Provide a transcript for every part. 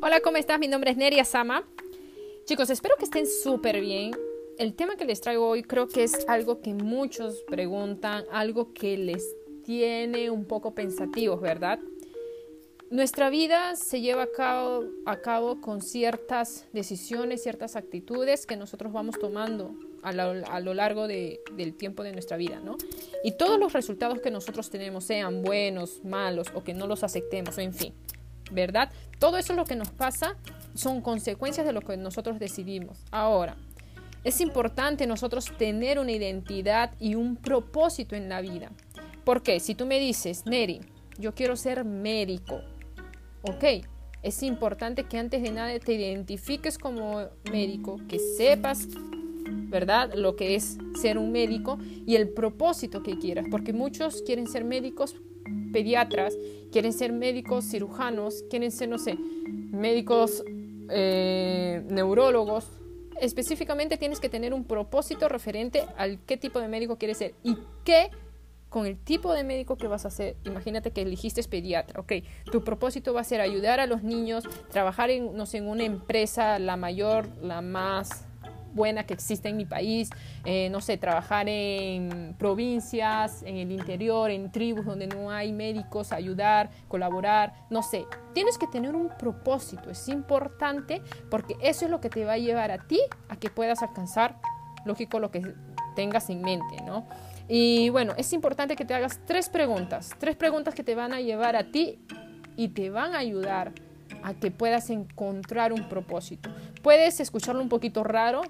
Hola, ¿cómo estás? Mi nombre es Neria Sama. Chicos, espero que estén súper bien. El tema que les traigo hoy creo que es algo que muchos preguntan, algo que les tiene un poco pensativos, ¿verdad? Nuestra vida se lleva a cabo, a cabo con ciertas decisiones, ciertas actitudes que nosotros vamos tomando a lo, largo del tiempo de nuestra vida, ¿no? Y todos los resultados que nosotros tenemos, sean buenos, malos o que no los aceptemos, en fin, ¿verdad? Todo eso es lo que nos pasa, son consecuencias de lo que nosotros decidimos. Ahora, es importante nosotros tener una identidad y un propósito en la vida. Porque si tú me dices, Neri, yo quiero ser médico, ok, es importante que antes de nada te identifiques como médico, que sepas, ¿verdad? Lo que es ser un médico y el propósito que quieras, porque muchos quieren ser médicos pediatras, quieren ser médicos cirujanos, quieren ser, no sé, médicos eh, neurólogos. Específicamente tienes que tener un propósito referente al qué tipo de médico quieres ser y qué con el tipo de médico que vas a ser. Imagínate que elegiste pediatra, ok. Tu propósito va a ser ayudar a los niños, trabajar en, no sé, en una empresa, la mayor, la más buena que existe en mi país, eh, no sé, trabajar en provincias, en el interior, en tribus donde no hay médicos, ayudar, colaborar, no sé. Tienes que tener un propósito, es importante porque eso es lo que te va a llevar a ti a que puedas alcanzar, lógico, lo que tengas en mente, ¿no? Y bueno, es importante que te hagas tres preguntas, tres preguntas que te van a llevar a ti y te van a ayudar a que puedas encontrar un propósito. Puedes escucharlo un poquito raro,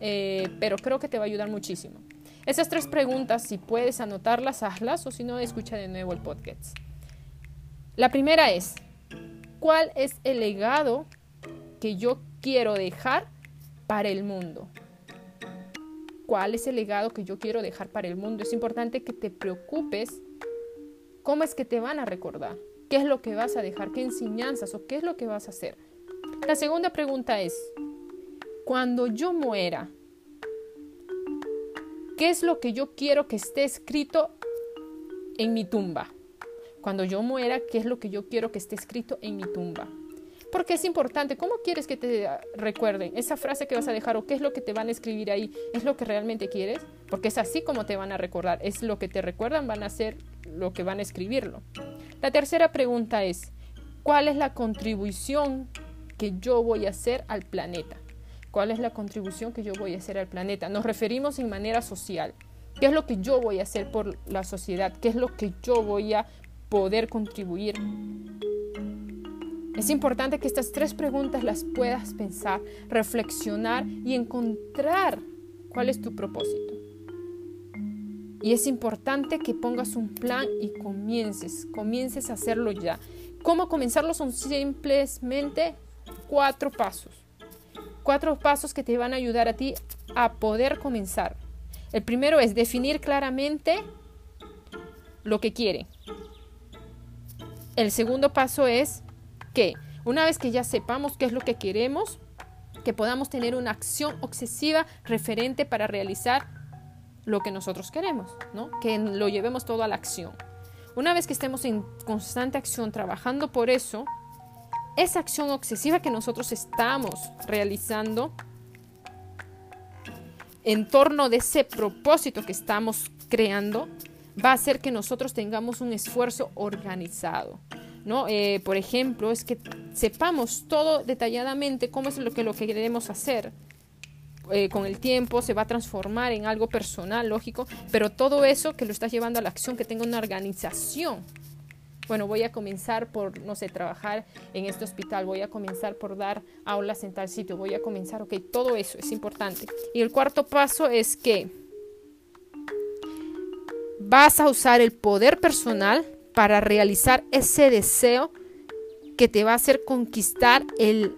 eh, pero creo que te va a ayudar muchísimo. Esas tres preguntas, si puedes anotarlas, hazlas o si no, escucha de nuevo el podcast. La primera es, ¿cuál es el legado que yo quiero dejar para el mundo? ¿Cuál es el legado que yo quiero dejar para el mundo? Es importante que te preocupes cómo es que te van a recordar, qué es lo que vas a dejar, qué enseñanzas o qué es lo que vas a hacer. La segunda pregunta es, cuando yo muera, ¿qué es lo que yo quiero que esté escrito en mi tumba? Cuando yo muera, ¿qué es lo que yo quiero que esté escrito en mi tumba? Porque es importante, ¿cómo quieres que te recuerden? Esa frase que vas a dejar o qué es lo que te van a escribir ahí, ¿es lo que realmente quieres? Porque es así como te van a recordar, es lo que te recuerdan, van a ser lo que van a escribirlo. La tercera pregunta es, ¿cuál es la contribución que yo voy a hacer al planeta? ¿Cuál es la contribución que yo voy a hacer al planeta? Nos referimos en manera social. ¿Qué es lo que yo voy a hacer por la sociedad? ¿Qué es lo que yo voy a poder contribuir? Es importante que estas tres preguntas las puedas pensar, reflexionar y encontrar cuál es tu propósito. Y es importante que pongas un plan y comiences, comiences a hacerlo ya. ¿Cómo comenzarlo? Son simplemente cuatro pasos cuatro pasos que te van a ayudar a ti a poder comenzar. El primero es definir claramente lo que quiere. El segundo paso es que una vez que ya sepamos qué es lo que queremos, que podamos tener una acción obsesiva referente para realizar lo que nosotros queremos, ¿no? Que lo llevemos todo a la acción. Una vez que estemos en constante acción trabajando por eso, esa acción obsesiva que nosotros estamos realizando en torno de ese propósito que estamos creando va a hacer que nosotros tengamos un esfuerzo organizado. ¿no? Eh, por ejemplo, es que sepamos todo detalladamente cómo es lo que, lo que queremos hacer. Eh, con el tiempo se va a transformar en algo personal, lógico, pero todo eso que lo estás llevando a la acción, que tenga una organización bueno, voy a comenzar por, no sé, trabajar en este hospital, voy a comenzar por dar aulas en tal sitio, voy a comenzar, ok, todo eso es importante. Y el cuarto paso es que vas a usar el poder personal para realizar ese deseo que te va a hacer conquistar el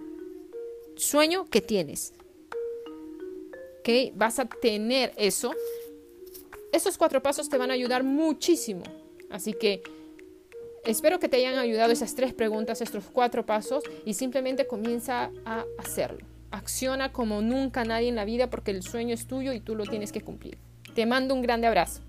sueño que tienes. ¿Ok? Vas a tener eso. Esos cuatro pasos te van a ayudar muchísimo. Así que Espero que te hayan ayudado esas tres preguntas, estos cuatro pasos y simplemente comienza a hacerlo. Acciona como nunca nadie en la vida porque el sueño es tuyo y tú lo tienes que cumplir. Te mando un grande abrazo.